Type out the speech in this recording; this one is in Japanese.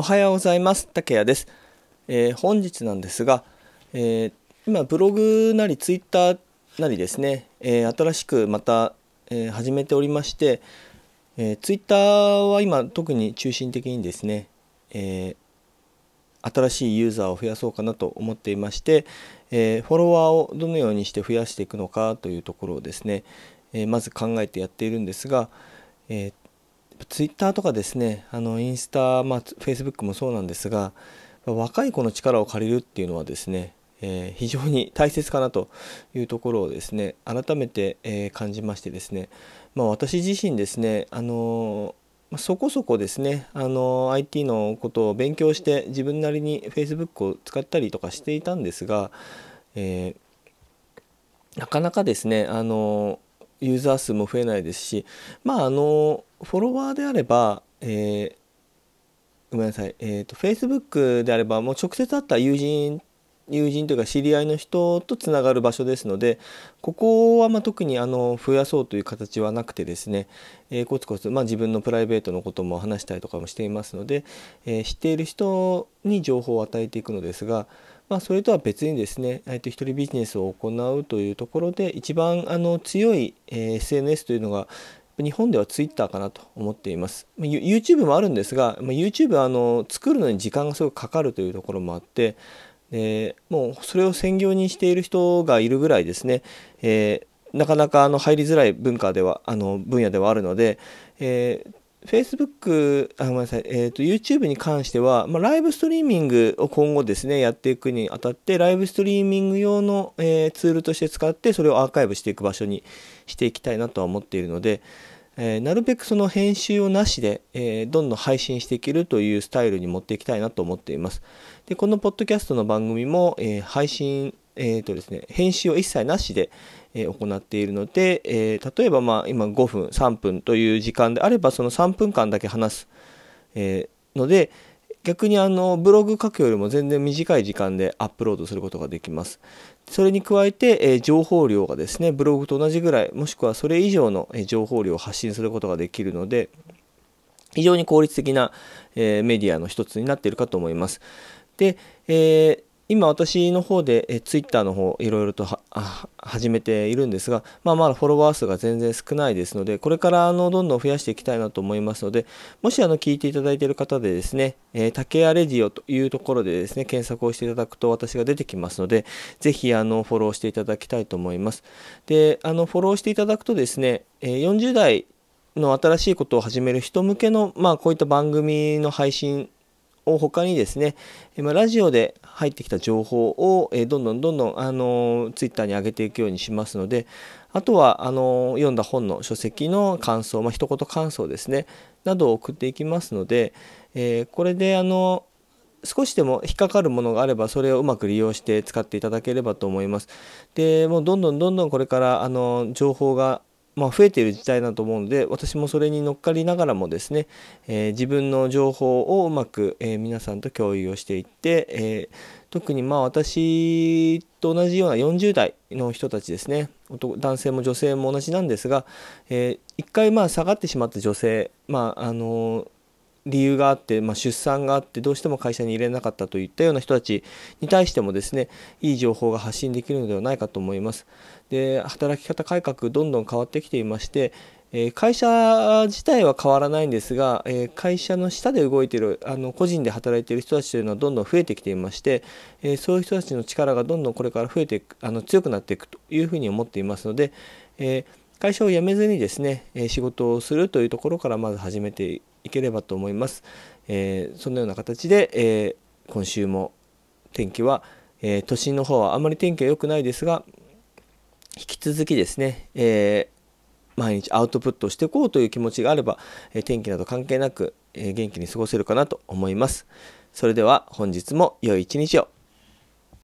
おはようございます。竹谷です、えー、本日なんですが、えー、今ブログなりツイッターなりですね、えー、新しくまた、え始めておりまして、えツイッターは今特に中心的にですね、え新しいユーザーを増やそうかなと思っていまして、えフォロワーをどのようにして増やしていくのかというところをですね、えまず考えてやっているんですが、えツイッターとかですねあのインスタ、まあ、フェイスブックもそうなんですが若い子の力を借りるっていうのはですね、えー、非常に大切かなというところをですね改めて、えー、感じましてですね、まあ、私自身ですねあのー、そこそこですね、あの IT のことを勉強して自分なりに Facebook を使ったりとかしていたんですが、えなかなかですね、あのユーザー数も増えないですしまああのフォロワーであれば、えー、ごめんなさい、えーと、Facebook であればもう直接会った友人友人というか知り合いの人とつながる場所ですのでここはま特にあの増やそうという形はなくてですね、えー、コツコツ、まあ、自分のプライベートのことも話したりとかもしていますので、えー、知っている人に情報を与えていくのですが、まあ、それとは別にですね、えー、と一人ビジネスを行うというところで一番あの強い、え SNS というのが日本では Twitter かなと思っています。YouTube もあるんですが、YouTube はあの作るのに時間がすごくかかるというところもあって、えー、もうそれを専業にしている人がいるぐらいですね、えー、なかなかあの入りづらい文化ではあの分野ではあるので、えー Facebook、あごめんなさい、えーと、YouTube に関しては、まあ、ライブストリーミングを今後ですね、やっていくにあたって、ライブストリーミング用の、えー、ツールとして使って、それをアーカイブしていく場所にしていきたいなとは思っているので、えー、なるべくその編集をなしで、え、どんどん配信していけるというスタイルに持っていきたいなと思っています。で、このポッドキャストの番組も、え配信、えーとですね、編集を一切なしで、え行っているので、え例えばま今5分3分という時間であればその3分間だけ話す、えので逆にあのブログ書くよりも全然短い時間でアップロードすることができます。それに加えて、え情報量がですねブログと同じぐらいもしくはそれ以上の情報量を発信することができるので非常に効率的な、えメディアの一つになっているかと思います。で、えー今私の方でえツイッターの方いろいろと始めているんですが、まあ、まだフォロワー数が全然少ないですのでこれからあのどんどん増やしていきたいなと思いますのでもしあの聞いていただいている方でですね、えー、竹谷レディオというところでですね検索をしていただくと私が出てきますのでぜひあのフォローしていただきたいと思います。であのフォローしていただくとですね、え40代の新しいことを始める人向けの、まあ、こういった番組の配信を他にですね、まラジオで入ってきた情報を、えどんどんどんどん、あのツイッターに上げていくようにしますのであとはあの読んだ本の書籍の感想、まあ、一言感想ですねなどを送っていきますので、え、これであの少しでも引っかかるものがあればそれをうまく利用して使っていただければと思います。でもうどんどんどんどんこれからあの情報がまあ、増えている時代だと思うので私もそれに乗っかりながらもですね、えー、自分の情報をうまく、えー、皆さんと共有をしていって、えー、特にまあ私と同じような40代の人たちですね。男性も女性も同じなんですが、え一回まあ下がってしまった女性、まああの理由があって、まあ、出産があってどうしても会社に入れなかったといったような人たちに対してもですねいい情報が発信できるのではないかと思います。で働き方改革どんどん変わってきていましてえ会社自体は変わらないんですがえ会社の下で動いているあの個人で働いている人たちというのはどんどん増えてきていましてえそういう人たちの力がどんどんこれから増えていくあの強くなっていくというふうに思っていますのでえ会社を辞めずにですね仕事をするというところからまず始めていければと思いますえ。そのような形でえ今週も天気はえ都心の方はあまり天気は良くないですが引き続きですね、え、毎日アウトプットしていこうという気持ちがあれば、え天気など関係なく、え元気に過ごせるかなと思います。それでは本日も良い一日を。